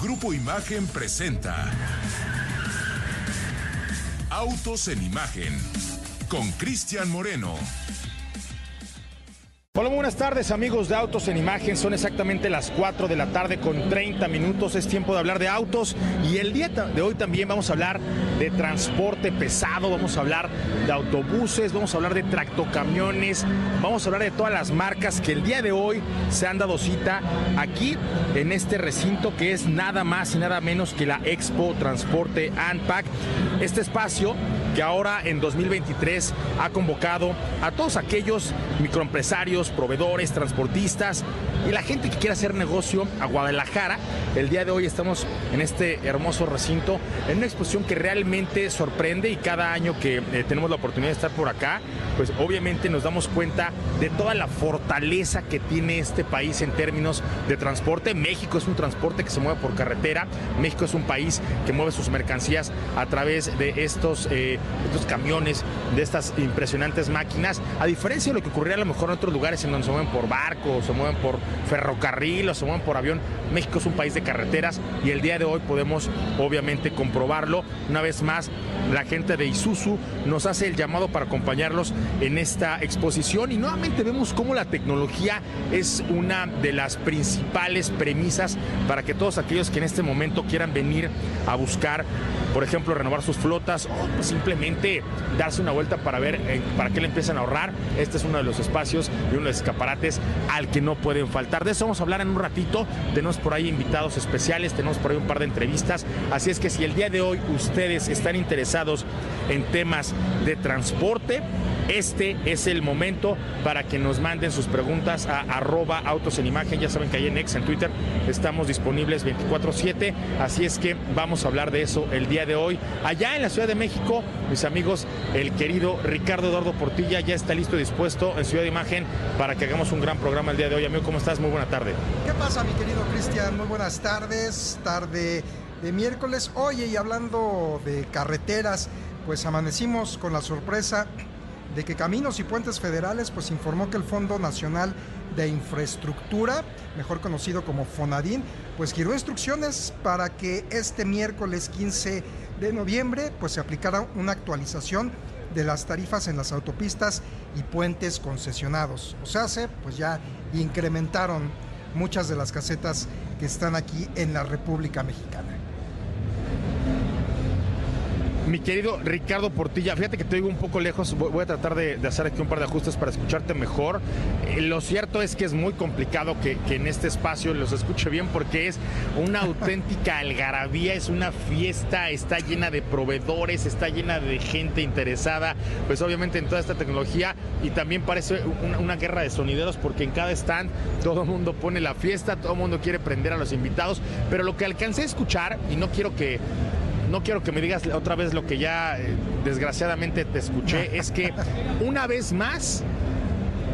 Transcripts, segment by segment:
Grupo Imagen presenta Autos en Imagen con Cristian Moreno. Hola, buenas tardes amigos de Autos en Imagen. Son exactamente las 4 de la tarde con 30 minutos. Es tiempo de hablar de autos y el día de hoy también vamos a hablar de transporte pesado, vamos a hablar de autobuses, vamos a hablar de tractocamiones, vamos a hablar de todas las marcas que el día de hoy se han dado cita aquí en este recinto que es nada más y nada menos que la Expo Transporte ANPAC. Este espacio que ahora en 2023 ha convocado a todos aquellos microempresarios, proveedores, transportistas y la gente que quiere hacer negocio a Guadalajara. El día de hoy estamos en este hermoso recinto, en una exposición que realmente sorprende y cada año que eh, tenemos la oportunidad de estar por acá, pues obviamente nos damos cuenta de toda la fortaleza que tiene este país en términos de transporte. México es un transporte que se mueve por carretera, México es un país que mueve sus mercancías a través de estos eh, estos camiones, de estas impresionantes máquinas, a diferencia de lo que ocurría a lo mejor en otros lugares en donde se mueven por barco, o se mueven por ferrocarril o se mueven por avión, México es un país de carreteras y el día de hoy podemos obviamente comprobarlo. Una vez más, la gente de Isuzu nos hace el llamado para acompañarlos en esta exposición y nuevamente vemos cómo la tecnología es una de las principales premisas para que todos aquellos que en este momento quieran venir a buscar, por ejemplo, renovar sus flotas o simplemente darse una vuelta para ver eh, para qué le empiezan a ahorrar, este es uno de los espacios y uno de los escaparates al que no pueden faltar. De eso vamos a hablar en un ratito. Tenemos por ahí invitados especiales, tenemos por ahí un par de entrevistas. Así es que si el día de hoy ustedes están interesados en temas de transporte, este es el momento para que nos manden sus preguntas a arroba autos en imagen. Ya saben que ahí en X, en Twitter, estamos disponibles 24-7. Así es que vamos a hablar de eso el día de hoy. Allá en la Ciudad de México, mis amigos, el querido Ricardo Eduardo Portilla ya está listo y dispuesto en Ciudad de Imagen para que hagamos un gran programa el día de hoy. Amigo, ¿cómo estás? Muy buena tarde. ¿Qué pasa, mi querido Cristian? Muy buenas tardes. Tarde de miércoles. Oye, y hablando de carreteras, pues amanecimos con la sorpresa de que Caminos y Puentes Federales pues informó que el Fondo Nacional de Infraestructura, mejor conocido como FONADIN, pues giró instrucciones para que este miércoles 15 de noviembre pues se aplicara una actualización de las tarifas en las autopistas y puentes concesionados. O sea, se pues ya incrementaron muchas de las casetas que están aquí en la República Mexicana. Mi querido Ricardo Portilla, fíjate que te digo un poco lejos, voy a tratar de, hacer aquí un par de ajustes para escucharte mejor. Eh, lo cierto es que es muy complicado que, en este espacio los escuche bien porque es una auténtica algarabía, es una fiesta, está llena de proveedores, está llena de gente interesada, pues obviamente en toda esta tecnología y también parece una, una guerra de sonideros porque en cada stand todo el mundo pone la fiesta, todo el mundo quiere prender a los invitados, pero lo que alcancé a escuchar, y no quiero que no quiero que me digas otra vez lo que ya eh, desgraciadamente te escuché, es que una vez más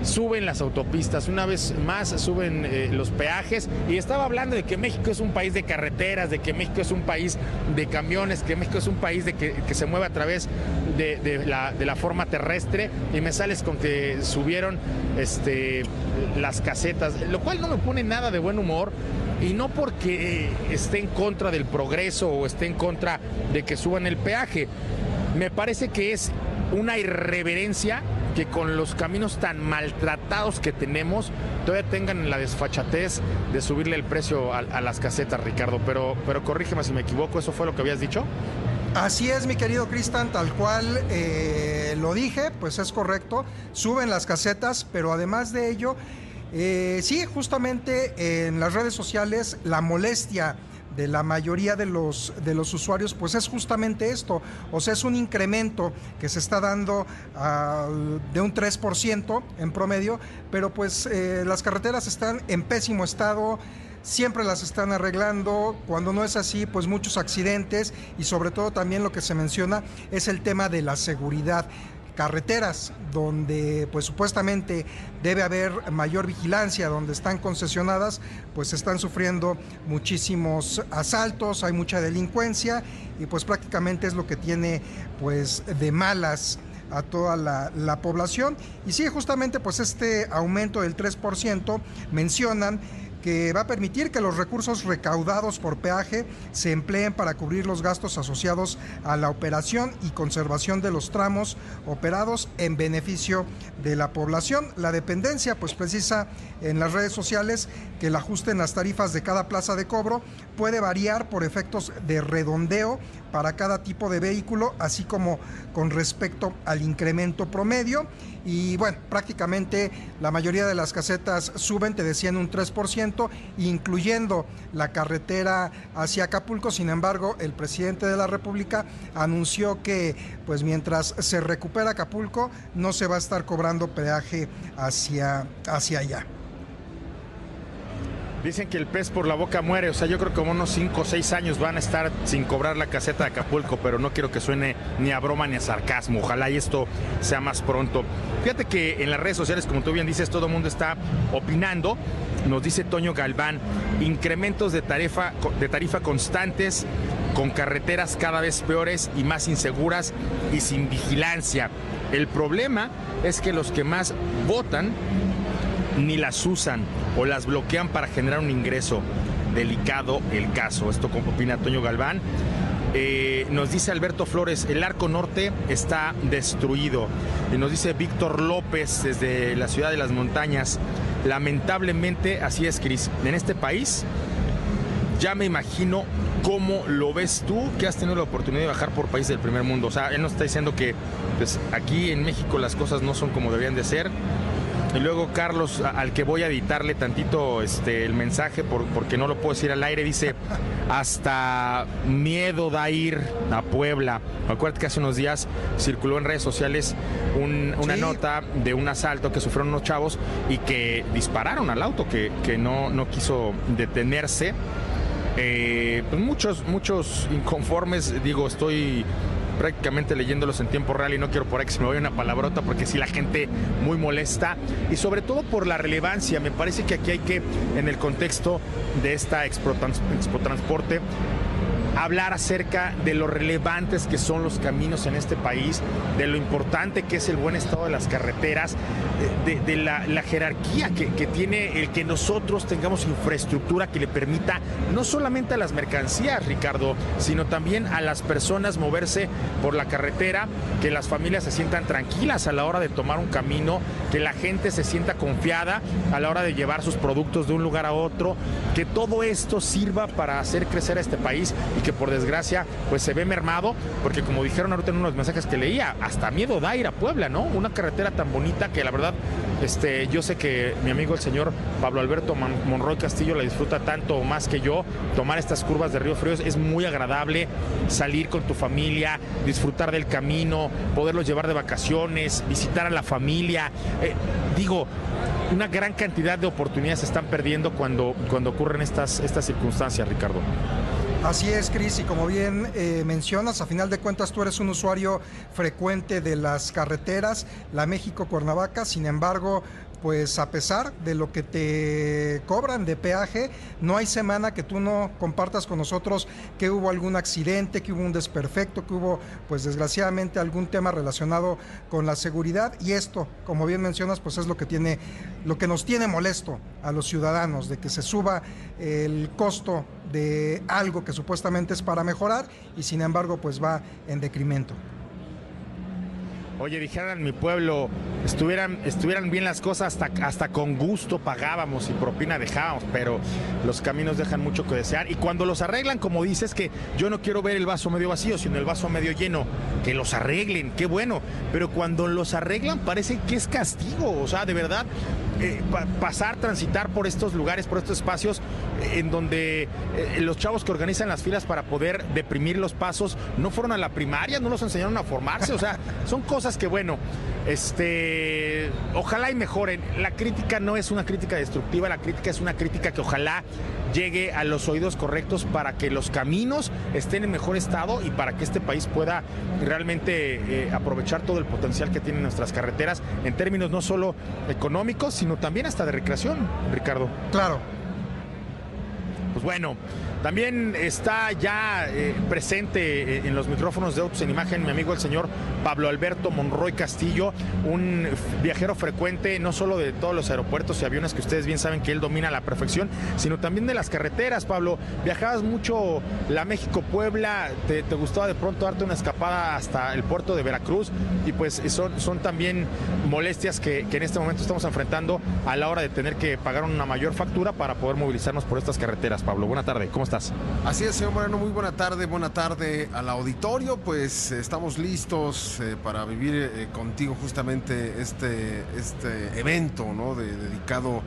suben las autopistas, una vez más suben eh, los peajes. Y estaba hablando de que México es un país de carreteras, de que México es un país de camiones, que México es un país de que, se mueve a través de, la, de, la, forma terrestre. Y me sales con que subieron este, las casetas, lo cual no me pone nada de buen humor y no porque esté en contra del progreso o esté en contra de que suban el peaje. Me parece que es una irreverencia que con los caminos tan maltratados que tenemos todavía tengan la desfachatez de subirle el precio a, las casetas, Ricardo. Pero, pero corrígeme si me equivoco, ¿eso fue lo que habías dicho? Así es, mi querido Cristian, tal cual eh, lo dije, pues es correcto. Suben las casetas, pero además de ello, eh, sí, justamente en las redes sociales la molestia de la mayoría de los, de los usuarios, pues es justamente esto. O sea, es un incremento que se está dando ah, de un 3% en promedio, pero pues eh, las carreteras están en pésimo estado siempre las están arreglando, cuando no es así, pues muchos accidentes y sobre todo también lo que se menciona es el tema de la seguridad carreteras donde pues supuestamente debe haber mayor vigilancia, donde están concesionadas, pues están sufriendo muchísimos asaltos, hay mucha delincuencia y pues prácticamente es lo que tiene pues de malas a toda la, población. Y sí, justamente pues este aumento del 3% mencionan que va a permitir que los recursos recaudados por peaje se empleen para cubrir los gastos asociados a la operación y conservación de los tramos operados en beneficio de la población. La dependencia pues precisa en las redes sociales que el ajuste en las tarifas de cada plaza de cobro puede variar por efectos de redondeo para cada tipo de vehículo, así como con respecto al incremento promedio. Y bueno, prácticamente la mayoría de las casetas suben, te decían un 3%, incluyendo la carretera hacia Acapulco. Sin embargo, el presidente de la República anunció que pues mientras se recupera Acapulco, no se va a estar cobrando peaje hacia, hacia allá. Dicen que el pez por la boca muere, o sea, yo creo que como unos 5 o 6 años van a estar sin cobrar la caseta de Acapulco, pero no quiero que suene ni a broma ni a sarcasmo, ojalá y esto sea más pronto. Fíjate que en las redes sociales, como tú bien dices, todo el mundo está opinando. Nos dice Toño Galván, incrementos de tarifa, de tarifa constantes, con carreteras cada vez peores y más inseguras y sin vigilancia. El problema es que los que más votan ni las usan o las bloquean para generar un ingreso. Delicado el caso. Esto como opina Toño Galván. Eh, nos dice Alberto Flores, el arco norte está destruido. Y nos dice Víctor López desde la ciudad de las montañas. Lamentablemente, así es, Cris. En este país, ya me imagino cómo lo ves tú que has tenido la oportunidad de bajar por países del primer mundo. O sea, él nos está diciendo que pues, aquí en México las cosas no son como deberían de ser y luego Carlos, al que voy a editarle tantito este, el mensaje porque no lo puedo decir al aire, dice, hasta miedo da ir a Puebla. Acuérdate que hace unos días circuló en redes sociales una nota de un asalto que sufrieron unos chavos y que dispararon al auto, que, que no, no quiso detenerse. Eh, pues muchos, muchos inconformes, digo, estoy prácticamente leyéndolos en tiempo real y no quiero por ahí que se me vaya una palabrota porque si la gente muy molesta y sobre todo por la relevancia. Me parece que aquí hay que, en el contexto de esta Expo, Transporte, hablar acerca de lo relevantes que son los caminos en este país, de lo importante que es el buen estado de las carreteras, de, la, jerarquía que, que, tiene el que nosotros tengamos infraestructura que le permita no solamente a las mercancías, Ricardo, sino también a las personas moverse por la carretera, que las familias se sientan tranquilas a la hora de tomar un camino, que la gente se sienta confiada a la hora de llevar sus productos de un lugar a otro, que todo esto sirva para hacer crecer a este país que por desgracia pues se ve mermado, porque como dijeron ahorita en unos mensajes que leía, hasta miedo da ir a Puebla, ¿no? Una carretera tan bonita que la verdad, este, yo sé que mi amigo el señor Pablo Alberto Monroy Castillo la disfruta tanto o más que yo, tomar estas curvas de Río Fríos es muy agradable, salir con tu familia, disfrutar del camino, poderlos llevar de vacaciones, visitar a la familia, eh, digo, una gran cantidad de oportunidades se están perdiendo cuando, cuando ocurren estas, estas circunstancias, Ricardo. Así es, Cris, y como bien eh, mencionas, a final de cuentas tú eres un usuario frecuente de las carreteras, la México-Cuernavaca, sin embargo, pues a pesar de lo que te cobran de peaje, no hay semana que tú no compartas con nosotros que hubo algún accidente, que hubo un desperfecto, que hubo, pues desgraciadamente, algún tema relacionado con la seguridad. Y esto, como bien mencionas, pues es lo que tiene, lo que nos tiene molesto a los ciudadanos, de que se suba el costo de algo que supuestamente es para mejorar y sin embargo, pues va en decremento. Oye, dijeran mi pueblo, estuvieran, estuvieran bien las cosas, hasta, hasta con gusto pagábamos y propina dejábamos, pero los caminos dejan mucho que desear. Y cuando los arreglan, como dices, que yo no quiero ver el vaso medio vacío, sino el vaso medio lleno, que los arreglen, qué bueno. Pero cuando los arreglan, parece que es castigo. O sea, de verdad, eh, pasar, transitar por estos lugares, por estos espacios eh, en donde eh, los chavos que organizan las filas para poder deprimir los pasos no fueron a la primaria, no los enseñaron a formarse, o sea, son cosas que bueno, este, ojalá y mejoren. La crítica no es una crítica destructiva, la crítica es una crítica que ojalá llegue a los oídos correctos para que los caminos estén en mejor estado y para que este país pueda realmente aprovechar todo el potencial que tienen nuestras carreteras en términos no solo económicos, sino también hasta de recreación, Ricardo. Claro. Pues bueno, también está ya eh, presente eh, en los micrófonos de Autos en Imagen mi amigo el señor Pablo Alberto Monroy Castillo, un viajero frecuente no solo de todos los aeropuertos y aviones que ustedes bien saben que él domina a la perfección, sino también de las carreteras, Pablo. Viajabas mucho la México-Puebla, te, gustaba de pronto darte una escapada hasta el puerto de Veracruz y pues son, son también molestias que en este momento estamos enfrentando a la hora de tener que pagar una mayor factura para poder movilizarnos por estas carreteras. Pablo, buena tarde, ¿cómo estás? Así es, señor Moreno, muy buena tarde, buena tarde al auditorio, pues estamos listos eh, para vivir eh, contigo justamente este, este evento, ¿no? dedicado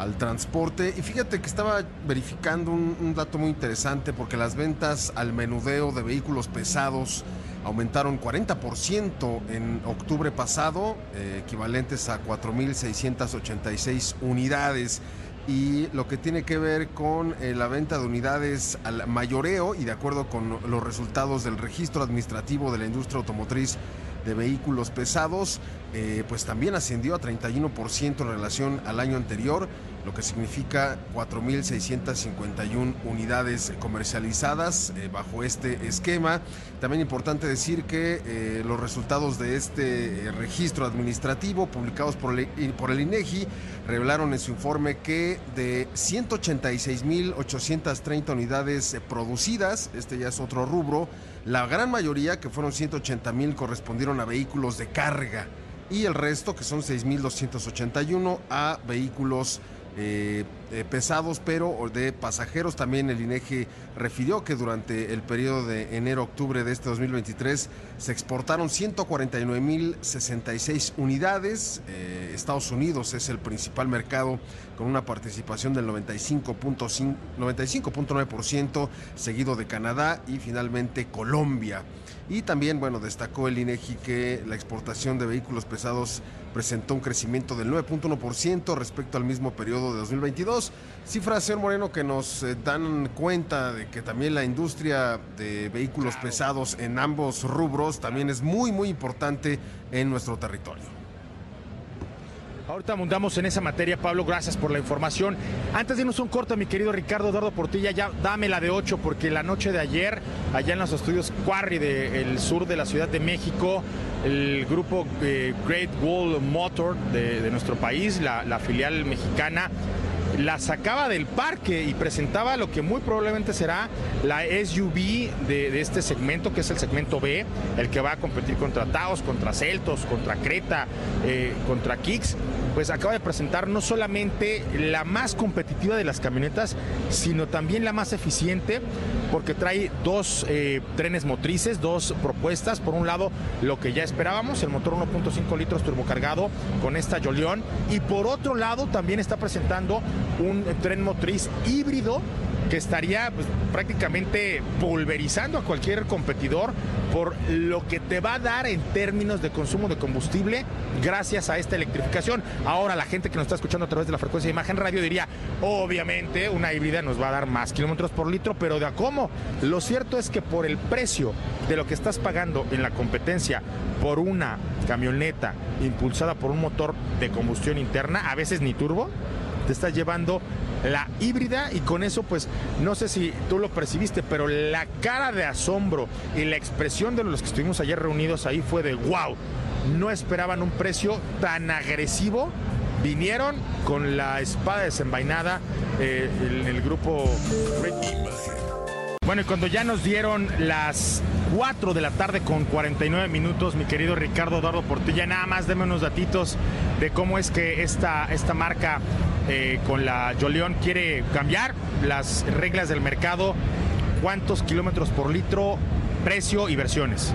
al transporte. Y fíjate que estaba verificando un, dato muy interesante porque las ventas al menudeo de vehículos pesados aumentaron 40% en octubre pasado, eh, equivalentes a 4.686 unidades. Y lo que tiene que ver con eh, la venta de unidades al mayoreo y de acuerdo con los resultados del registro administrativo de la industria automotriz de vehículos pesados, eh, pues también ascendió a 31% en relación al año anterior lo que significa 4.651 unidades comercializadas eh, bajo este esquema. También importante decir que los resultados de este registro administrativo publicados por el INEGI revelaron en su informe que de 186.830 unidades producidas, este ya es otro rubro, la gran mayoría, que fueron 180.000, correspondieron a vehículos de carga. Y el resto, que son 6.281, a vehículos eh, eh, pesados, pero de pasajeros. También el INEGI refirió que durante el periodo de enero-octubre de este 2023 se exportaron 149.066 unidades. Eh, Estados Unidos es el principal mercado con una participación del 95.9%, 95 seguido de Canadá y finalmente Colombia. Y también, bueno, destacó el INEGI que la exportación de vehículos pesados presentó un crecimiento del 9.1% respecto al mismo periodo de 2022. Cifras, señor Moreno, que nos eh, dan cuenta de que también la industria de vehículos pesados en ambos rubros también es muy, muy importante en nuestro territorio. Ahorita mundamos en esa materia, Pablo, gracias por la información. Antes de irnos un corto, mi querido Ricardo Eduardo Portilla, ya dame la de 8, porque la noche de ayer, allá en los estudios Quarry del sur de la Ciudad de México, el grupo eh, Great Wall Motor de, nuestro país, la filial mexicana, la sacaba del parque y presentaba lo que muy probablemente será la SUV de, este segmento, que es el segmento B, el que va a competir contra Taos, contra Celtos, contra Creta, eh, contra Kicks. Pues acaba de presentar no solamente la más competitiva de las camionetas, sino también la más eficiente, porque trae dos eh, trenes motrices, dos propuestas. Por un lado, lo que ya esperábamos, el motor 1.5 litros turbocargado con esta Jolion, y por otro lado también está presentando un tren motriz híbrido que estaría pues, prácticamente pulverizando a cualquier competidor por lo que te va a dar en términos de consumo de combustible gracias a esta electrificación. Ahora la gente que nos está escuchando a través de la frecuencia de imagen radio diría, obviamente una híbrida nos va a dar más kilómetros por litro, pero ¿de a cómo? Lo cierto es que por el precio de lo que estás pagando en la competencia por una camioneta impulsada por un motor de combustión interna, a veces ni turbo, te estás llevando la híbrida y con eso pues no sé si tú lo percibiste, pero la cara de asombro y la expresión de los que estuvimos ayer reunidos ahí fue de wow, no esperaban un precio tan agresivo. Vinieron con la espada desenvainada eh, el, el grupo bueno, y cuando ya nos dieron las 4 de la tarde con 49 minutos, mi querido Ricardo Eduardo Portilla, nada más déme unos datitos de cómo es que esta, esta marca eh, con la Joleón quiere cambiar las reglas del mercado, cuántos kilómetros por litro, precio y versiones.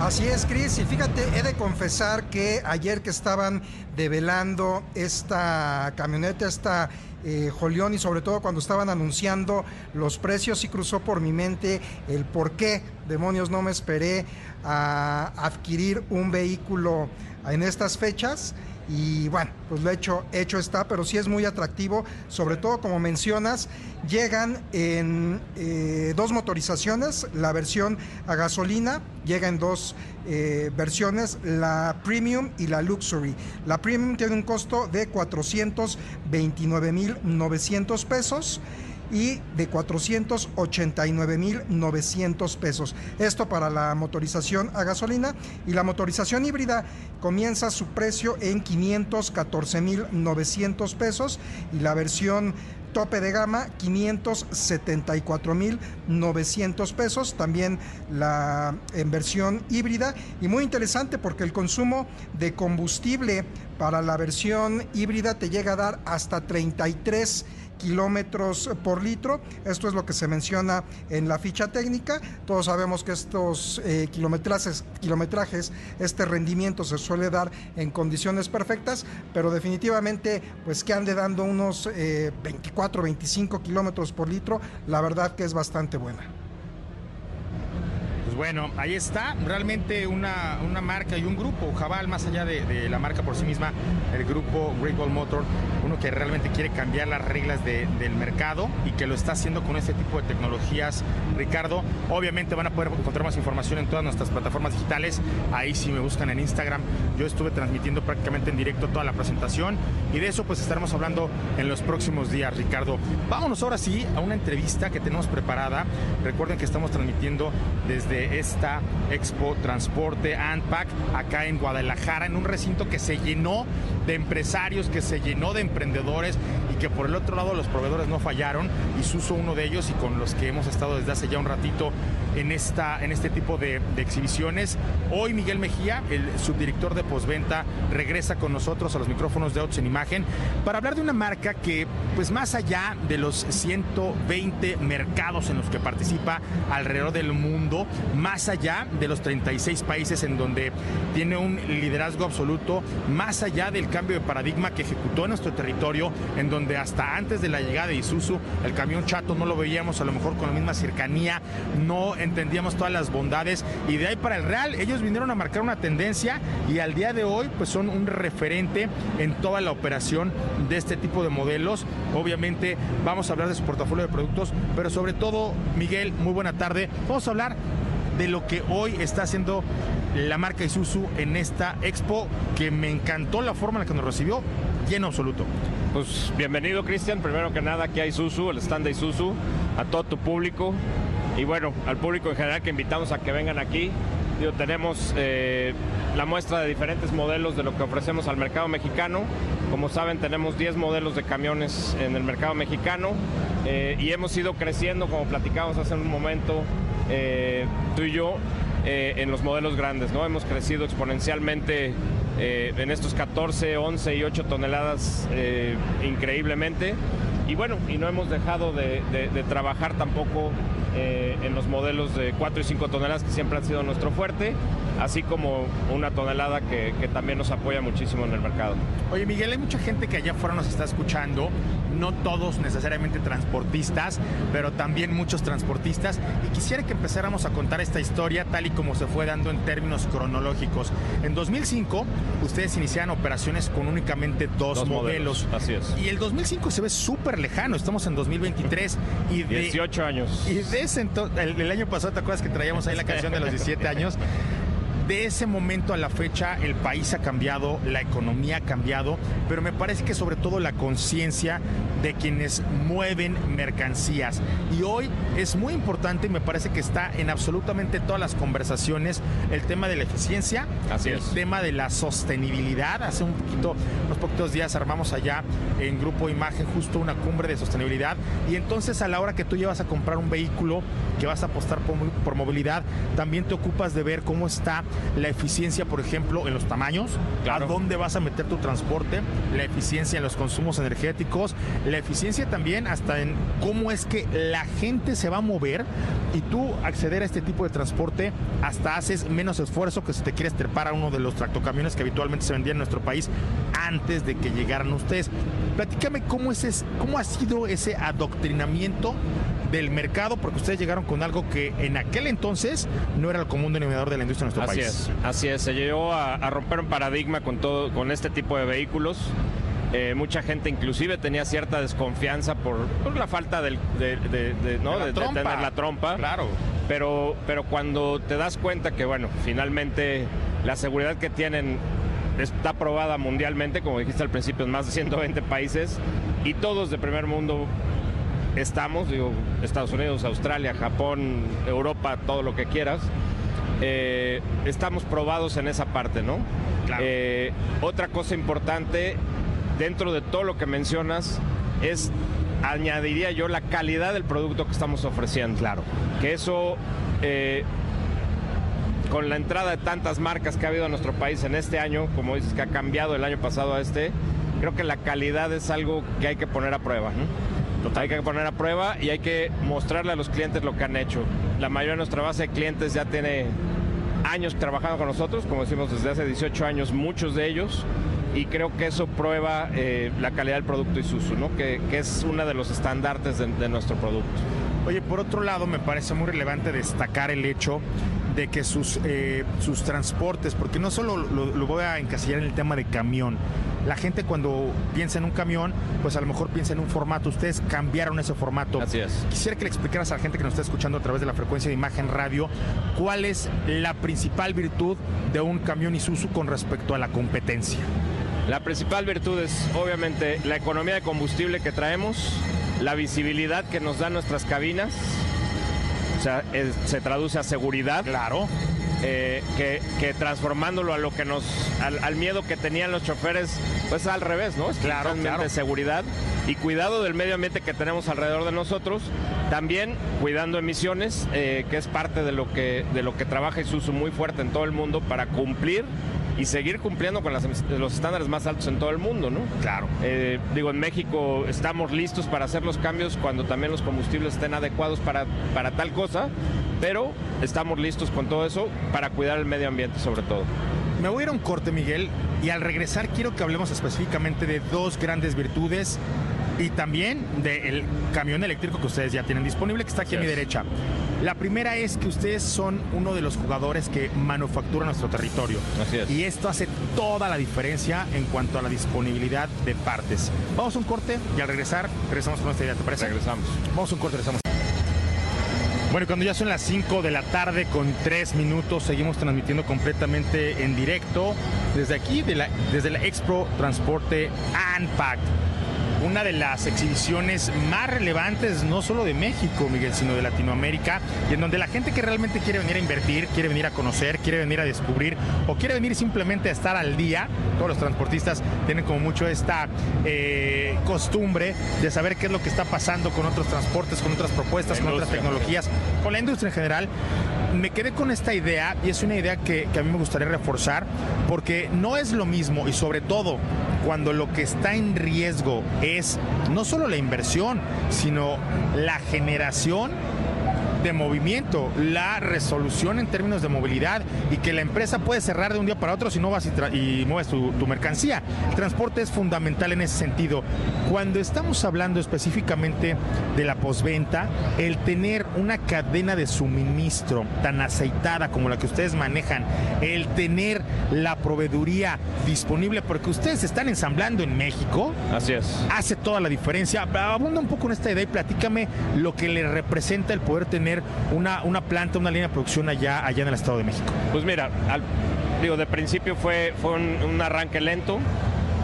Así es, Cris. Y fíjate, he de confesar que ayer que estaban develando esta camioneta, esta eh, Jolión, y sobre todo cuando estaban anunciando los precios, sí cruzó por mi mente el por qué, demonios, no me esperé a adquirir un vehículo en estas fechas. Y bueno, pues lo hecho, hecho está, pero sí es muy atractivo, sobre todo como mencionas, llegan en eh, dos motorizaciones, la versión a gasolina, llega en dos eh, versiones, la Premium y la Luxury. La Premium tiene un costo de 429.900 pesos y de 489.900 pesos. Esto para la motorización a gasolina y la motorización híbrida comienza su precio en 514.900 pesos y la versión tope de gama 574.900 pesos, también la en versión híbrida y muy interesante porque el consumo de combustible para la versión híbrida te llega a dar hasta 33 kilómetros por litro. Esto es lo que se menciona en la ficha técnica. Todos sabemos que estos eh, kilometrajes, este rendimiento se suele dar en condiciones perfectas, pero definitivamente, pues que ande dando unos 24, eh, 25 kilómetros por litro, la verdad que es bastante buena bueno, ahí está, realmente una, una marca y un grupo, Jabal, más allá de, la marca por sí misma, el grupo Great Wall Motor, uno que realmente quiere cambiar las reglas del mercado y que lo está haciendo con este tipo de tecnologías, Ricardo. Obviamente van a poder encontrar más información en todas nuestras plataformas digitales, ahí si me buscan en Instagram, yo estuve transmitiendo prácticamente en directo toda la presentación y de eso pues estaremos hablando en los próximos días, Ricardo. Vámonos ahora sí a una entrevista que tenemos preparada. Recuerden que estamos transmitiendo desde esta Expo Transporte ANPAC acá en Guadalajara, en un recinto que se llenó de empresarios, que se llenó de emprendedores que por el otro lado los proveedores no fallaron y Suso uno de ellos y con los que hemos estado desde hace ya un ratito en, esta, en este tipo de, exhibiciones. Hoy Miguel Mejía, el subdirector de postventa, regresa con nosotros a los micrófonos de Autos en Imagen para hablar de una marca que, pues más allá de los 120 mercados en los que participa alrededor del mundo, más allá de los 36 países en donde tiene un liderazgo absoluto, más allá del cambio de paradigma que ejecutó en nuestro territorio, en donde hasta antes de la llegada de Isuzu, el camión chato no lo veíamos a lo mejor con la misma cercanía, no entendíamos todas las bondades y de ahí para el Real ellos vinieron a marcar una tendencia y al día de hoy pues son un referente en toda la operación de este tipo de modelos. Obviamente vamos a hablar de su portafolio de productos, pero sobre todo Miguel, muy buena tarde. Vamos a hablar de lo que hoy está haciendo la marca Isuzu en esta expo que me encantó la forma en la que nos recibió, lleno absoluto. Pues bienvenido Cristian, primero que nada aquí a Isuzu, el stand de Isuzu, a todo tu público y bueno, al público en general que invitamos a que vengan aquí. tenemos eh, la muestra de diferentes modelos de lo que ofrecemos al mercado mexicano. Como saben, tenemos 10 modelos de camiones en el mercado mexicano eh, y hemos ido creciendo, como platicamos hace un momento, eh, tú y yo, en los modelos grandes. ¿no? Hemos crecido exponencialmente en estos 14, 11 y 8 toneladas increíblemente. Y bueno, y no hemos dejado de trabajar tampoco eh, en los modelos de 4 y 5 toneladas que siempre han sido nuestro fuerte, así como una tonelada que, que, también nos apoya muchísimo en el mercado. Oye Miguel, hay mucha gente que allá afuera nos está escuchando, no todos necesariamente transportistas, pero también muchos transportistas, y quisiera que empezáramos a contar esta historia tal y como se fue dando en términos cronológicos. En 2005, ustedes iniciaron operaciones con únicamente dos, modelos. Así es. Y el 2005 se ve súper lejano, estamos en 2023 y de... 18 años. Y de el, año pasado, ¿te acuerdas que traíamos ahí la canción de los 17 años? De ese momento a la fecha el país ha cambiado, la economía ha cambiado, pero me parece que sobre todo la conciencia de quienes mueven mercancías. Y hoy es muy importante y me parece que está en absolutamente todas las conversaciones el tema de la eficiencia, el tema de la sostenibilidad. Hace un poquito, unos poquitos días armamos allá en Grupo Imagen justo una cumbre de sostenibilidad y entonces a la hora que tú llevas a comprar un vehículo que vas a apostar por, por movilidad, también te ocupas de ver cómo está la eficiencia, por ejemplo, en los tamaños, a dónde vas a meter tu transporte, la eficiencia en los consumos energéticos, la eficiencia también hasta en cómo es que la gente se va a mover y tú acceder a este tipo de transporte hasta haces menos esfuerzo que si te quieres trepar a uno de los tractocamiones que habitualmente se vendían en nuestro país antes de que llegaran ustedes. Platícame cómo, es, cómo ha sido ese adoctrinamiento del mercado, porque ustedes llegaron con algo que en aquel entonces no era el común denominador de la industria en nuestro país. Así es, así es, se llegó a, romper un paradigma con todo, con este tipo de vehículos. Eh, mucha gente inclusive tenía cierta desconfianza por, la falta de, tener la trompa. Claro. Pero, pero cuando te das cuenta que, bueno, finalmente la seguridad que tienen está aprobada mundialmente, como dijiste al principio, en más de 120 países y todos de primer mundo estamos, digo, Estados Unidos, Australia, Japón, Europa, todo lo que quieras, eh, estamos probados en esa parte, ¿no? Eh, otra cosa importante dentro de todo lo que mencionas es añadiría yo la calidad del producto que estamos ofreciendo. Claro. Que eso, eh, con la entrada de tantas marcas que ha habido en nuestro país en este año, como dices que ha cambiado el año pasado a este, creo que la calidad es algo que hay que poner a prueba. ¿no? Hay que poner a prueba y hay que mostrarle a los clientes lo que han hecho. La mayoría de nuestra base de clientes ya tiene años trabajando con nosotros, como decimos desde hace 18 años, muchos de ellos, y creo que eso prueba eh, la calidad del producto Isuzu, ¿no? que, que es uno de los estandartes de, de nuestro producto. Oye, por otro lado, me parece muy relevante destacar el hecho de que sus, eh, sus transportes, porque no solo lo, lo, voy a encasillar en el tema de camión, la gente cuando piensa en un camión, pues a lo mejor piensa en un formato, ustedes cambiaron ese formato. Así es. Quisiera que le explicaras a la gente que nos está escuchando a través de la frecuencia de imagen radio, cuál es la principal virtud de un camión Isuzu con respecto a la competencia. La principal virtud es obviamente la economía de combustible que traemos, la visibilidad que nos dan nuestras cabinas, o sea, es, se traduce a seguridad. Claro. Eh, que, que, transformándolo a lo que nos, al, al, miedo que tenían los choferes, pues al revés, ¿no? Es claro, claro. seguridad y cuidado del medio ambiente que tenemos alrededor de nosotros. También cuidando emisiones, eh, que es parte de lo que, de lo que trabaja Isuzu muy fuerte en todo el mundo para cumplir y seguir cumpliendo con las, los estándares más altos en todo el mundo, ¿no? Claro. Eh, digo, en México estamos listos para hacer los cambios cuando también los combustibles estén adecuados para, para tal cosa, pero estamos listos con todo eso para cuidar el medio ambiente sobre todo. Me voy a ir a un corte, Miguel, y al regresar quiero que hablemos específicamente de dos grandes virtudes y también del camión eléctrico que ustedes ya tienen disponible, que está aquí yes. a mi derecha. La primera es que ustedes son uno de los jugadores que manufactura nuestro territorio. Así es. Y esto hace toda la diferencia en cuanto a la disponibilidad de partes. Vamos a un corte y al regresar regresamos con esta idea, ¿te parece? Regresamos. Vamos a un corte, regresamos. Bueno, cuando ya son las 5 de la tarde con 3 minutos, seguimos transmitiendo completamente en directo desde aquí, de la, desde la Expo Transporte Unpacked una de las exhibiciones más relevantes, no solo de México, Miguel, sino de Latinoamérica, y en donde la gente que realmente quiere venir a invertir, quiere venir a conocer, quiere venir a descubrir, o quiere venir simplemente a estar al día, todos los transportistas tienen como mucho esta eh, costumbre de saber qué es lo que está pasando con otros transportes, con otras propuestas, con otras tecnologías, con la industria en general. Me quedé con esta idea y es una idea que, que a mí me gustaría reforzar porque no es lo mismo y sobre todo cuando lo que está en riesgo es no solo la inversión, sino la generación de movimiento, la resolución en términos de movilidad y que la empresa puede cerrar de un día para otro si no vas y, y mueves tu, tu, mercancía. El transporte es fundamental en ese sentido. Cuando estamos hablando específicamente de la posventa, el tener una cadena de suministro tan aceitada como la que ustedes manejan, el tener la proveeduría disponible porque ustedes están ensamblando en México, así es, hace toda la diferencia. Abunda un poco en esta idea y platícame lo que le representa el poder tener una, una planta, una línea de producción allá, allá en el Estado de México? Pues mira, digo, de principio fue, fue un, arranque lento,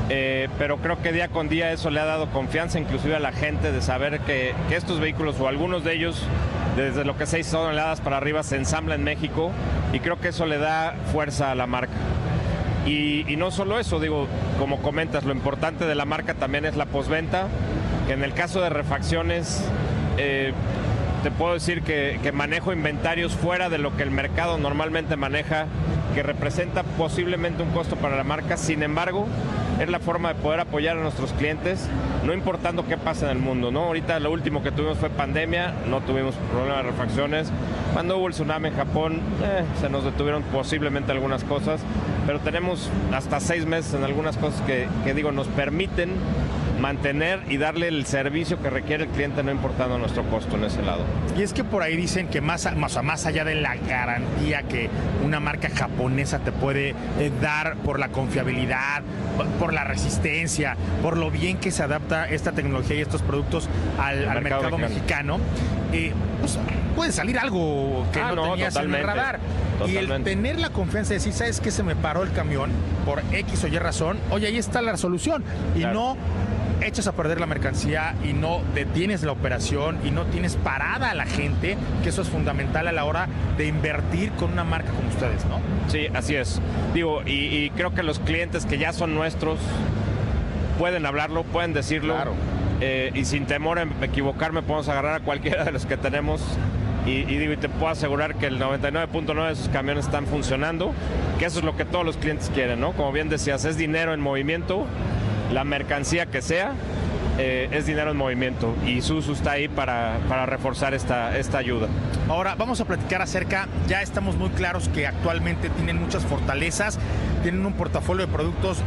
eh, pero creo que día con día eso le ha dado confianza inclusive a la gente de saber que, estos vehículos o algunos de ellos, desde lo que 6 toneladas para arriba, se ensambla en México y creo que eso le da fuerza a la marca. Y, y, no solo eso, digo, como comentas, lo importante de la marca también es la posventa, que en el caso de refacciones... Eh, te puedo decir que, manejo inventarios fuera de lo que el mercado normalmente maneja, que representa posiblemente un costo para la marca. Sin embargo, es la forma de poder apoyar a nuestros clientes, no importando qué pasa en el mundo. ¿no? Ahorita lo último que tuvimos fue pandemia, no tuvimos problemas de refacciones. Cuando hubo el tsunami en Japón, eh, se nos detuvieron posiblemente algunas cosas, pero tenemos hasta seis meses en algunas cosas que, que digo, nos permiten mantener y darle el servicio que requiere el cliente, no importando nuestro costo en ese lado. Y es que por ahí dicen que más, más, más allá de la garantía que una marca japonesa te puede eh, dar por la confiabilidad, por la resistencia, por lo bien que se adapta esta tecnología y estos productos al, al mercado, mercado, mexicano, eh, pues, puede salir algo que ah, no, no, tenías en el radar. Totalmente. Y el tener la confianza de decir, ¿sabes qué? Se me paró el camión por X o Y razón. Oye, ahí está la solución. Y claro. no echas a perder la mercancía y no detienes la operación y no tienes parada a la gente, que eso es fundamental a la hora de invertir con una marca como ustedes, ¿no? Sí, así es. Digo, y, y creo que los clientes que ya son nuestros pueden hablarlo, pueden decirlo. Claro. Eh, y sin temor a equivocarme, podemos agarrar a cualquiera de los que tenemos. Y, y digo, y te puedo asegurar que el 99.9 de esos camiones están funcionando, que eso es lo que todos los clientes quieren, ¿no? Como bien decías, es dinero en movimiento, la mercancía que sea, eh, es dinero en movimiento. Y Susu está ahí para, para reforzar esta, esta ayuda. Ahora vamos a platicar acerca, ya estamos muy claros que actualmente tienen muchas fortalezas, tienen un portafolio de productos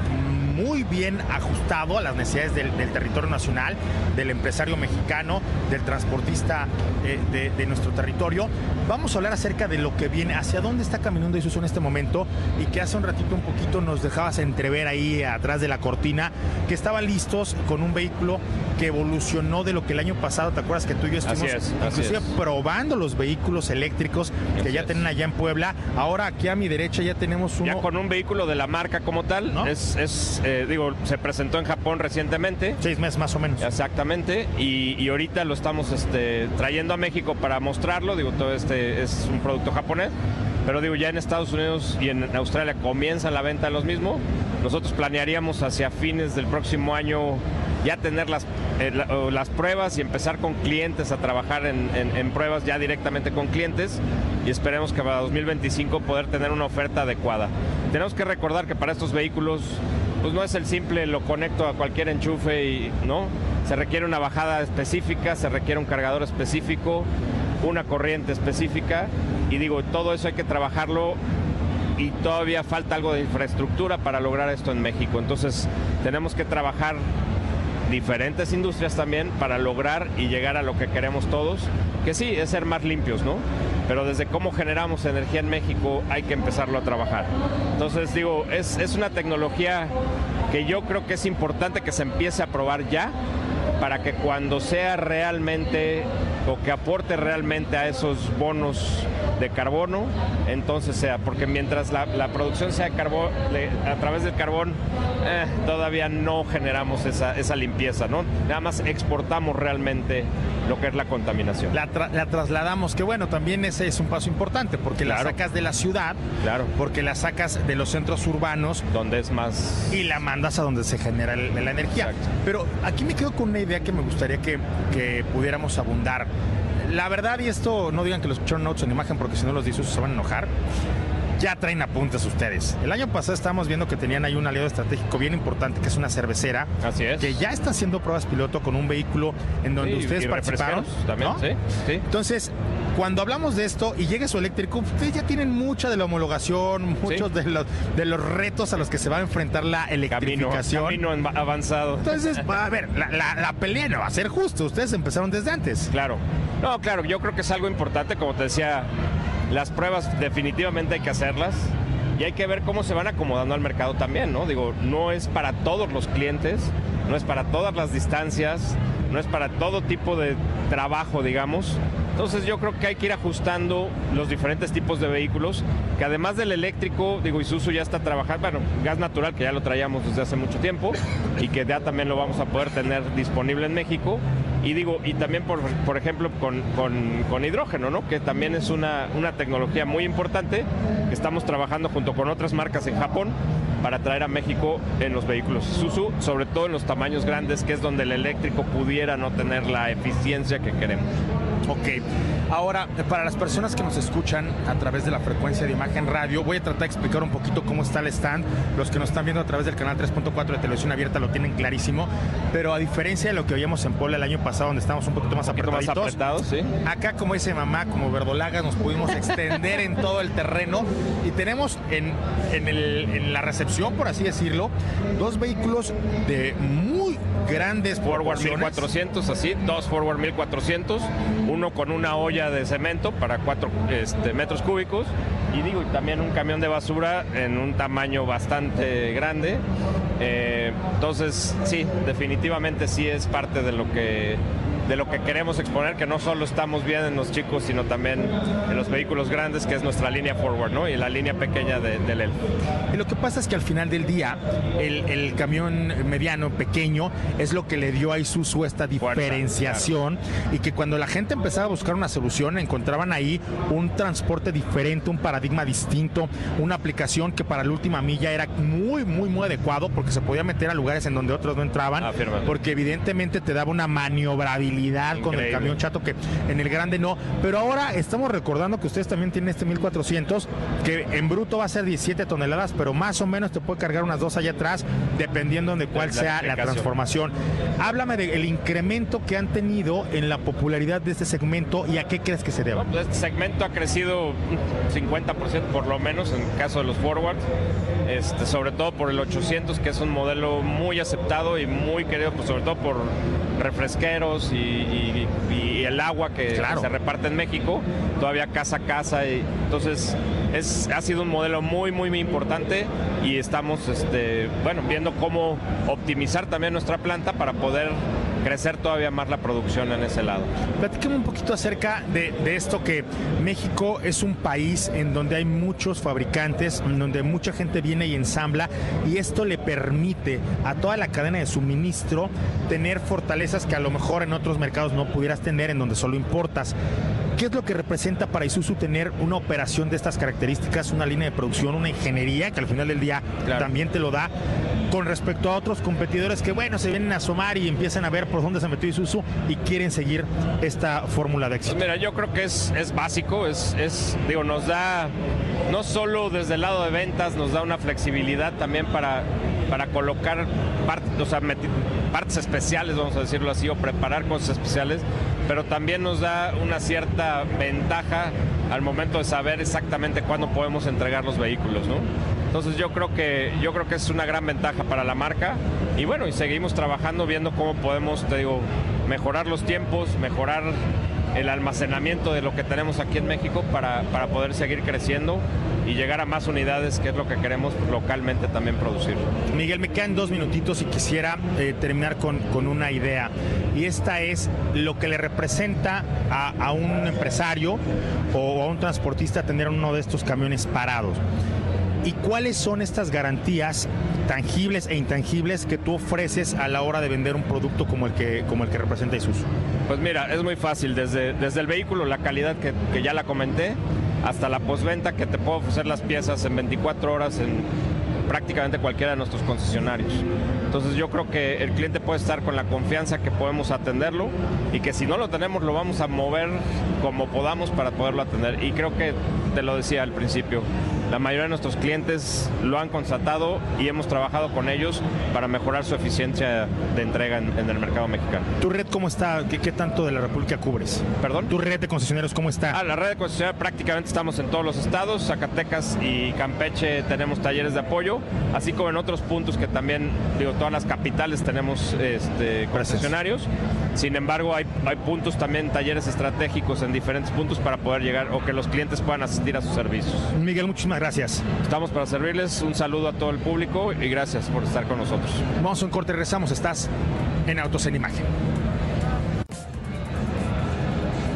muy bien ajustado a las necesidades del, del territorio nacional, del empresario mexicano, del transportista eh, de, de nuestro territorio. Vamos a hablar acerca de lo que viene, hacia dónde está caminando Isuzu en este momento y que hace un ratito un poquito nos dejabas entrever ahí atrás de la cortina que estaban listos con un vehículo que evolucionó de lo que el año pasado, ¿te acuerdas que tú y yo estuvimos Así es, así inclusive es. probando los vehículos eléctricos que Así ya tienen allá en Puebla? Ahora aquí a mi derecha ya tenemos uno Ya con un vehículo de la marca como tal, ¿No? es, es, eh, digo, se presentó en Japón recientemente. seis meses más o menos. Exactamente, y, y ahorita lo estamos este, trayendo a México para mostrarlo, digo, todo este es un producto japonés, pero digo, ya en Estados Unidos y en Australia comienza la venta de los mismos, nosotros planearíamos hacia fines del próximo año ya tener las, eh, la- las pruebas y empezar con clientes a trabajar en, en- en pruebas ya directamente con clientes y esperemos que para 2025 poder tener una oferta adecuada. Tenemos que recordar que para estos vehículos pues no es el simple lo conecto a cualquier enchufe y no, se requiere una bajada específica, se requiere un cargador específico, una corriente específica y digo, todo eso hay que trabajarlo y todavía falta algo de infraestructura para lograr esto en México. Entonces, tenemos que trabajar diferentes industrias también para lograr y llegar a lo que queremos todos, que sí, es ser más limpios, ¿no? Pero desde cómo generamos energía en México hay que empezarlo a trabajar. Entonces digo, es, es una tecnología que yo creo que es importante que se empiece a probar ya para que cuando sea realmente o que aporte realmente a esos bonos de carbono, entonces sea, porque mientras la, la producción sea carbón, a través del carbón, eh, todavía no generamos esa, esa limpieza, ¿no? Nada más exportamos realmente lo que es la contaminación. La, tra- la trasladamos, que bueno, también ese es un paso importante, porque la Claro. sacas de la ciudad, Claro. porque la sacas de los centros urbanos donde es más... y la mandas a donde se genera la energía. Exacto. Pero aquí me quedo con una idea que me gustaría que, que pudiéramos abundar. La verdad, y esto no digan que lo escucharon notes en imagen, porque si no los dices se van a enojar. Ya traen apuntes ustedes. El año pasado estábamos viendo que tenían ahí un aliado estratégico bien importante, que es una cervecera, Así es. que ya está haciendo pruebas piloto con un vehículo en donde Sí, ustedes participaron. también, ¿no? sí, sí. Entonces, cuando hablamos de esto y llegue su eléctrico, ustedes ya tienen mucha de la homologación, muchos de, los, de los retos a los que se va a enfrentar la Camino, electrificación. camino en- avanzado. Entonces, va a ver, la, la- la pelea no va a ser justo. Ustedes empezaron desde antes. Claro. No, claro, yo creo que es algo importante, como te decía, las pruebas definitivamente hay que hacerlas y hay que ver cómo se van acomodando al mercado también, ¿no? Digo, no es para todos los clientes, no es para todas las distancias, no es para todo tipo de trabajo, digamos. Entonces yo creo que hay que ir ajustando los diferentes tipos de vehículos, que además del eléctrico, digo, Isuzu ya está trabajando, bueno, gas natural que ya lo traíamos desde hace mucho tiempo y que ya también lo vamos a poder tener disponible en México. Y digo, y también por, por ejemplo con, con- hidrógeno, ¿no? Que también es una, una tecnología muy importante que estamos trabajando junto con otras marcas en Japón para traer a México en los vehículos Isuzu, sobre todo en los tamaños grandes, que es donde el eléctrico pudiera no tener la eficiencia que queremos. Ok. Ahora, para las personas que nos escuchan a través de la frecuencia de imagen radio, voy a tratar de explicar un poquito cómo está el stand. Los que nos están viendo a través del canal 3.4 de televisión abierta lo tienen clarísimo. Pero a diferencia de lo que veíamos en Puebla el año pasado, donde estábamos un poquito más apretados, ¿sí? Acá, como dice mamá, como verdolagas, nos pudimos extender en todo el terreno y tenemos en, en el- en la recepción, por así decirlo, dos vehículos de muy grandes Forward proporciones. 1400, así, dos Forward 1400, uno con una olla de cemento para 4 metros cúbicos y digo, también un camión de basura en un tamaño bastante grande. Eh, entonces, sí, definitivamente sí es parte de lo que de lo que queremos exponer, que no solo estamos bien en los chicos, sino también en los vehículos grandes, que es nuestra línea forward, ¿no? Y la línea pequeña de, del Elf. Y lo que pasa es que al final del día, el, el camión mediano, pequeño, es lo que le dio a Isuzu esta diferenciación y que cuando la gente empezaba a buscar una solución, encontraban ahí un transporte diferente, un paradigma distinto, una aplicación que para la última milla era muy, muy, muy adecuado porque se podía meter a lugares en donde otros no entraban, porque evidentemente te daba una maniobrabilidad con el camión chato que en el grande no. Pero ahora estamos recordando que ustedes también tienen este 1400, que en bruto va a ser 17 toneladas, pero más o menos te puede cargar unas dos allá atrás, dependiendo de cuál La sea la transformación. Háblame del incremento que han tenido en la popularidad de este segmento y a qué crees que se deba. No, pues este segmento ha crecido un 50% por lo menos en el caso de los forwards, este, sobre todo por el 800 que es un modelo muy aceptado y muy querido, pues, sobre todo por refresqueros y, y- y el agua que Claro. se reparte en México, todavía casa a casa. Y, entonces es, ha sido un modelo muy, muy, muy importante y estamos este, bueno, viendo cómo optimizar también nuestra planta para poder crecer todavía más la producción en ese lado. Platícame un poquito acerca de, de esto que México es un país en donde hay muchos fabricantes, en donde mucha gente viene y ensambla y esto le permite a toda la cadena de suministro tener fortalezas que a lo mejor en otros mercados no pudieras tener, en donde solo importas. ¿Qué es lo que representa para Isuzu tener una operación de estas características, una línea de producción, una ingeniería que al final del día Claro. también te lo da con respecto a otros competidores que, bueno, se vienen a asomar y empiezan a ver por dónde se metió Isuzu y quieren seguir esta fórmula de Pues éxito? mira, yo creo que es, es básico, es, es, digo, nos da, no solo desde el lado de ventas, nos da una flexibilidad también para, para colocar parte- o sea, partes especiales, vamos a decirlo así, o preparar cosas especiales, pero también nos da una cierta ventaja al momento de saber exactamente cuándo podemos entregar los vehículos, ¿no? Entonces yo creo que yo creo que es una gran ventaja para la marca y bueno, y seguimos trabajando viendo cómo podemos, te digo, mejorar los tiempos, mejorar el almacenamiento de lo que tenemos aquí en México para, para poder seguir creciendo y llegar a más unidades, que es lo que queremos localmente también producir. Miguel, me quedan dos minutitos y quisiera eh, terminar con, con una idea. Y esta es lo que le representa a, a un empresario o a un transportista tener uno de estos camiones parados. ¿Y cuáles son estas garantías tangibles e intangibles que tú ofreces a la hora de vender un producto como el que, como el que representa Isuzu? Pues mira, es muy fácil, desde, desde el vehículo, la calidad que, que ya la comenté, hasta la postventa que te puedo ofrecer las piezas en 24 horas en prácticamente cualquiera de nuestros concesionarios. Entonces yo creo que el cliente puede estar con la confianza que podemos atenderlo y que si no lo tenemos lo vamos a mover como podamos para poderlo atender. Y creo que te lo decía al principio, la mayoría de nuestros clientes lo han constatado y hemos trabajado con ellos para mejorar su eficiencia de entrega en- en el mercado mexicano. ¿Tu red cómo está? ¿Qué, qué tanto de la República cubres? ¿Perdón? ¿Tu red de concesionarios cómo está? Ah, la red de concesionaria prácticamente estamos en todos los estados, Zacatecas y Campeche tenemos talleres de apoyo, así como en otros puntos que también, digo, todas las capitales tenemos este, concesionarios. Sin embargo, hay, hay puntos también, talleres estratégicos en diferentes puntos para poder llegar o que los clientes puedan asistir a sus servicios. Miguel, muchísimas gracias. Estamos para servirles, un saludo a todo el público y gracias por estar con nosotros. Vamos a un corte, regresamos. Estás en Autos en Imagen.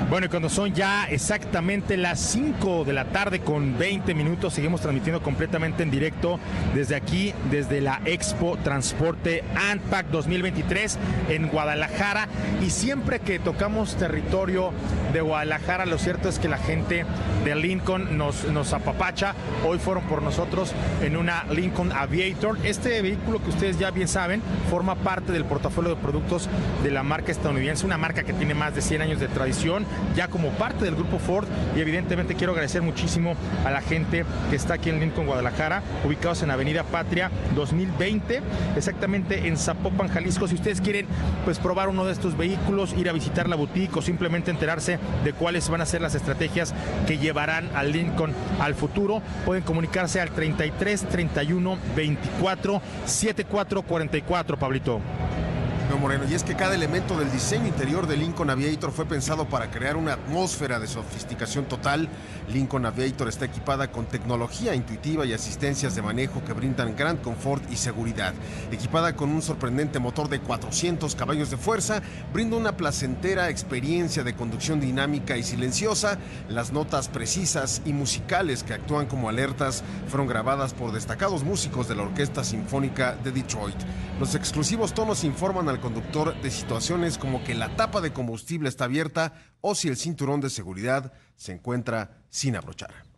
Bueno, y cuando son ya exactamente las 5 de la tarde con 20 minutos, seguimos transmitiendo completamente en directo desde aquí, desde la Expo Transporte ANPAC 2023 en Guadalajara. Y siempre que tocamos territorio de Guadalajara, lo cierto es que la gente de Lincoln nos, nos apapacha. Hoy fueron por nosotros en una Lincoln Aviator. Este vehículo que ustedes ya bien saben forma parte del portafolio de productos de la marca estadounidense, una marca que tiene más de 100 años de tradición, ya como parte del grupo Ford. Y evidentemente quiero agradecer muchísimo a la gente que está aquí en Lincoln, Guadalajara, ubicados en Avenida Patria 2020, exactamente en Zapopan, Jalisco. Si ustedes quieren pues probar uno de estos vehículos, ir a visitar la boutique o simplemente enterarse de cuáles van a ser las estrategias que llevarán al Lincoln al futuro, pueden comunicarse al 33 31 24 74 44, Pablito. Moreno, y es que cada elemento del diseño interior del Lincoln Aviator fue pensado para crear una atmósfera de sofisticación total. Lincoln Aviator está equipada con tecnología intuitiva y asistencias de manejo que brindan gran confort y seguridad. Equipada con un sorprendente motor de 400 caballos de fuerza, brinda una placentera experiencia de conducción dinámica y silenciosa. Las notas precisas y musicales que actúan como alertas fueron grabadas por destacados músicos de la Orquesta Sinfónica de Detroit. Los exclusivos tonos informan al conductor de situaciones como que la tapa de combustible está abierta o si el cinturón de seguridad se encuentra sin abrochar.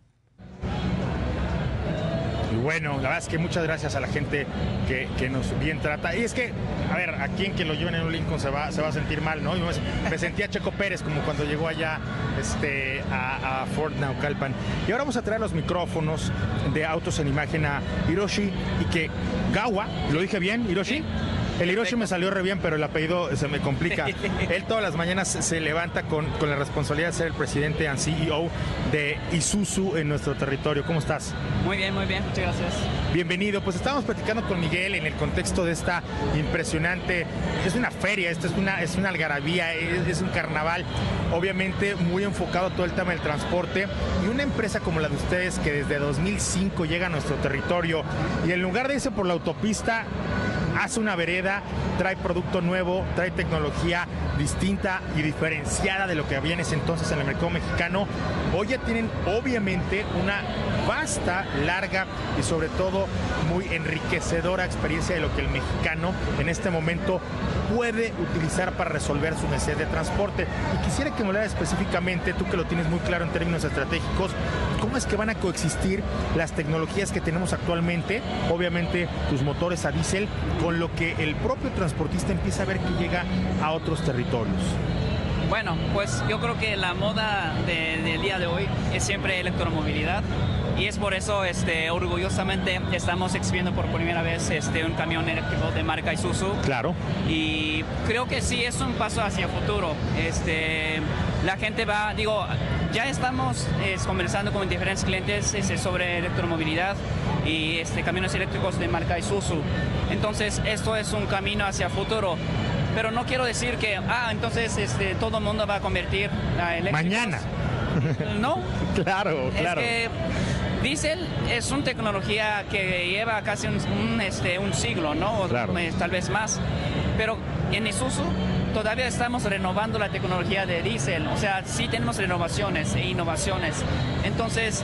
Y bueno, la verdad es que muchas gracias a la gente que, que nos bien trata. Y es que, a ver, a quien que lo lleven en un Lincoln se va, se va a sentir mal, ¿no? Me sentía Checo Pérez como cuando llegó allá este, a, a Fort Naucalpan. Y ahora vamos a traer los micrófonos de autos en imagen a Hiroshi y que Gawa, ¿lo dije bien, Hiroshi? El Hiroshi me salió re bien, pero el apellido se me complica. Él todas las mañanas se levanta con, con la responsabilidad de ser el presidente and CEO de Isuzu en nuestro territorio. ¿Cómo estás? Muy bien, muy bien, muchas gracias. Bienvenido. Pues estábamos platicando con Miguel en el contexto de esta impresionante, es una feria, esto es una, es una algarabía, es, es un carnaval, obviamente muy enfocado a todo el tema del transporte y una empresa como la de ustedes que desde 2005 llega a nuestro territorio y en lugar de irse por la autopista hace una vereda, trae producto nuevo, trae tecnología distinta y diferenciada de lo que había en ese entonces en el mercado mexicano. Hoy ya tienen obviamente una vasta, larga y sobre todo muy enriquecedora experiencia de lo que el mexicano en este momento puede utilizar para resolver su necesidad de transporte. Y quisiera que me hablara específicamente, tú que lo tienes muy claro en términos estratégicos, cómo es que van a coexistir las tecnologías que tenemos actualmente, obviamente tus motores a diésel, con lo que el propio transportista empieza a ver que llega a otros territorios. Bueno, pues yo creo que la moda de- del día de hoy es siempre electromovilidad y es por eso este, orgullosamente estamos exhibiendo por primera vez este, un camión eléctrico de marca Isuzu. Claro. Y creo que sí es un paso hacia el futuro. Este, la gente va, digo, ya estamos eh, conversando con diferentes clientes este, sobre electromovilidad y este, camiones eléctricos de marca Isuzu. Entonces, esto es un camino hacia futuro. Pero no quiero decir que, ah, entonces este, todo el mundo va a convertir a eléctricos. Mañana. No, Claro, claro. es que diésel es una tecnología que lleva casi un, un, este, un siglo, ¿no? Claro. eh, tal vez más. Pero en Isuzu todavía estamos renovando la tecnología de diésel. O sea, sí tenemos renovaciones e innovaciones. Entonces,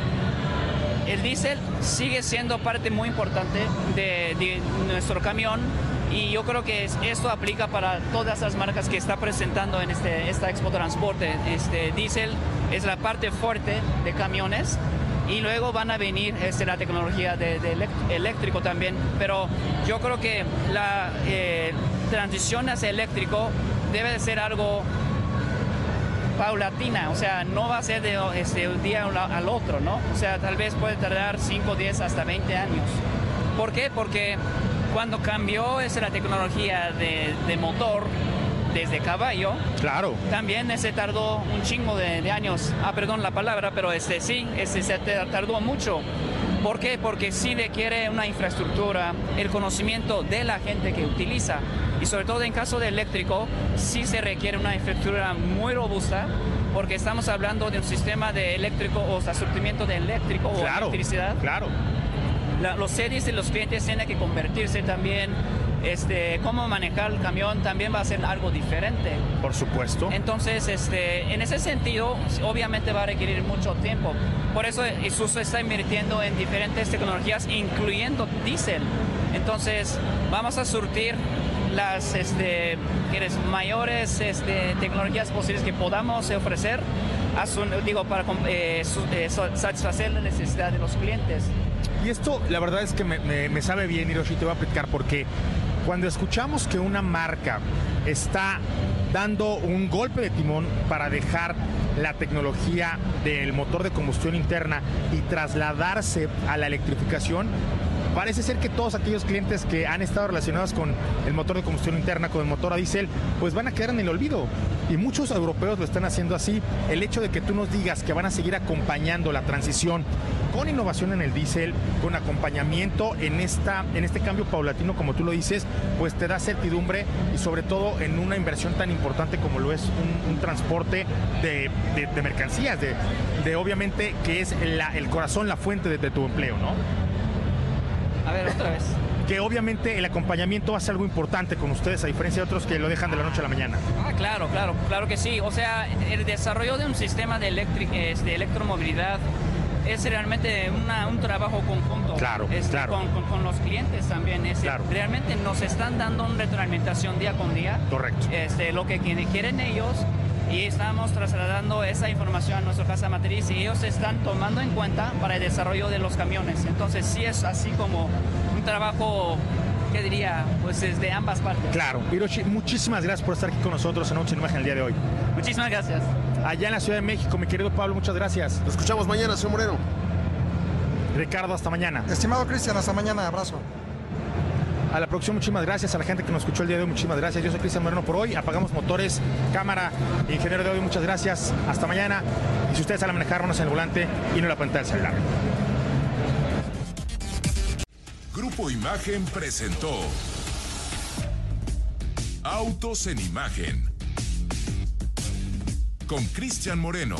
el diésel sigue siendo parte muy importante de, de nuestro camión y yo creo que es- esto aplica para todas las marcas que está presentando en este, esta Expo Transporte. Este diésel es la parte fuerte de camiones y luego van a venir este, la tecnología de, de eléctrico también, pero yo creo que la eh, transición hacia eléctrico debe de ser algo paulatina, o sea, no va a ser de este, un día al- otro, ¿no? O sea, tal vez puede tardar 5, 10, hasta 20 años. ¿Por qué? Porque cuando cambió esa, la tecnología de, de motor desde caballo, Claro. también se tardó un chingo de, de años. Ah, perdón la palabra, pero este sí, este se tardó mucho. ¿Por qué? Porque sí requiere una infraestructura, el conocimiento de la gente que utiliza. Y sobre todo en caso de eléctrico, sí se requiere una infraestructura muy robusta, porque estamos hablando de un sistema de eléctrico o sea, surtimiento de eléctrico o Claro. electricidad Claro. la- los series de los clientes tienen que convertirse también, este, cómo manejar el camión también va a ser algo diferente. Por supuesto. Entonces, este, en ese sentido, obviamente va a requerir mucho tiempo. Por eso Isuzu está invirtiendo en diferentes tecnologías, incluyendo diésel. Entonces, vamos a surtir las este, mayores este, tecnologías posibles que podamos ofrecer, a su- digo, para eh, eh, satisfacer la necesidad de los clientes. Y esto, la verdad es que me, me- me sabe bien, Hiroshi, te voy a platicar porque cuando escuchamos que una marca está dando un golpe de timón para dejar la tecnología del motor de combustión interna y trasladarse a la electrificación, parece ser que todos aquellos clientes que han estado relacionados con el motor de combustión interna, con el motor a diésel, pues van a quedar en el olvido. Y muchos europeos lo están haciendo así. El hecho de que tú nos digas que van a seguir acompañando la transición con innovación en el diésel, con acompañamiento en, esta, en este cambio paulatino, como tú lo dices, pues te da certidumbre y sobre todo en una inversión tan importante como lo es un, transporte de, mercancías, de, obviamente que es el corazón, la fuente de, de tu empleo, ¿no? A ver, otra vez que obviamente el acompañamiento va a ser algo importante con ustedes, a diferencia de otros que lo dejan de la noche a la mañana. Ah, claro, claro, claro que sí. O sea, el desarrollo de un sistema de, de electromovilidad es realmente un trabajo conjunto. Claro, este, claro. Con, los clientes también. Es, claro. Realmente nos están dando una retroalimentación día con día. Correcto. Este, lo que quieren ellos y estamos trasladando esa información a nuestra casa matriz y ellos están tomando en cuenta para el desarrollo de los camiones. Entonces sí es así como un trabajo ¿qué diría? Pues es de ambas partes. Claro. Hiroshi, muchísimas gracias por estar aquí con nosotros en Noche en Imagen el día de hoy. Muchísimas gracias. Allá en la Ciudad de México, mi querido Pablo, muchas gracias. Nos escuchamos mañana, señor Moreno. Ricardo, hasta mañana. Estimado Cristian, hasta mañana. Abrazo. A la producción, muchísimas gracias. A la gente que nos escuchó el día de hoy, muchísimas gracias. Yo soy Cristian Moreno por hoy. Apagamos motores, cámara, ingeniero de hoy, muchas gracias. Hasta mañana. Y si ustedes saben manejar, en el volante y no la pantalla del celular. Grupo Imagen presentó Autos en Imagen con Cristian Moreno.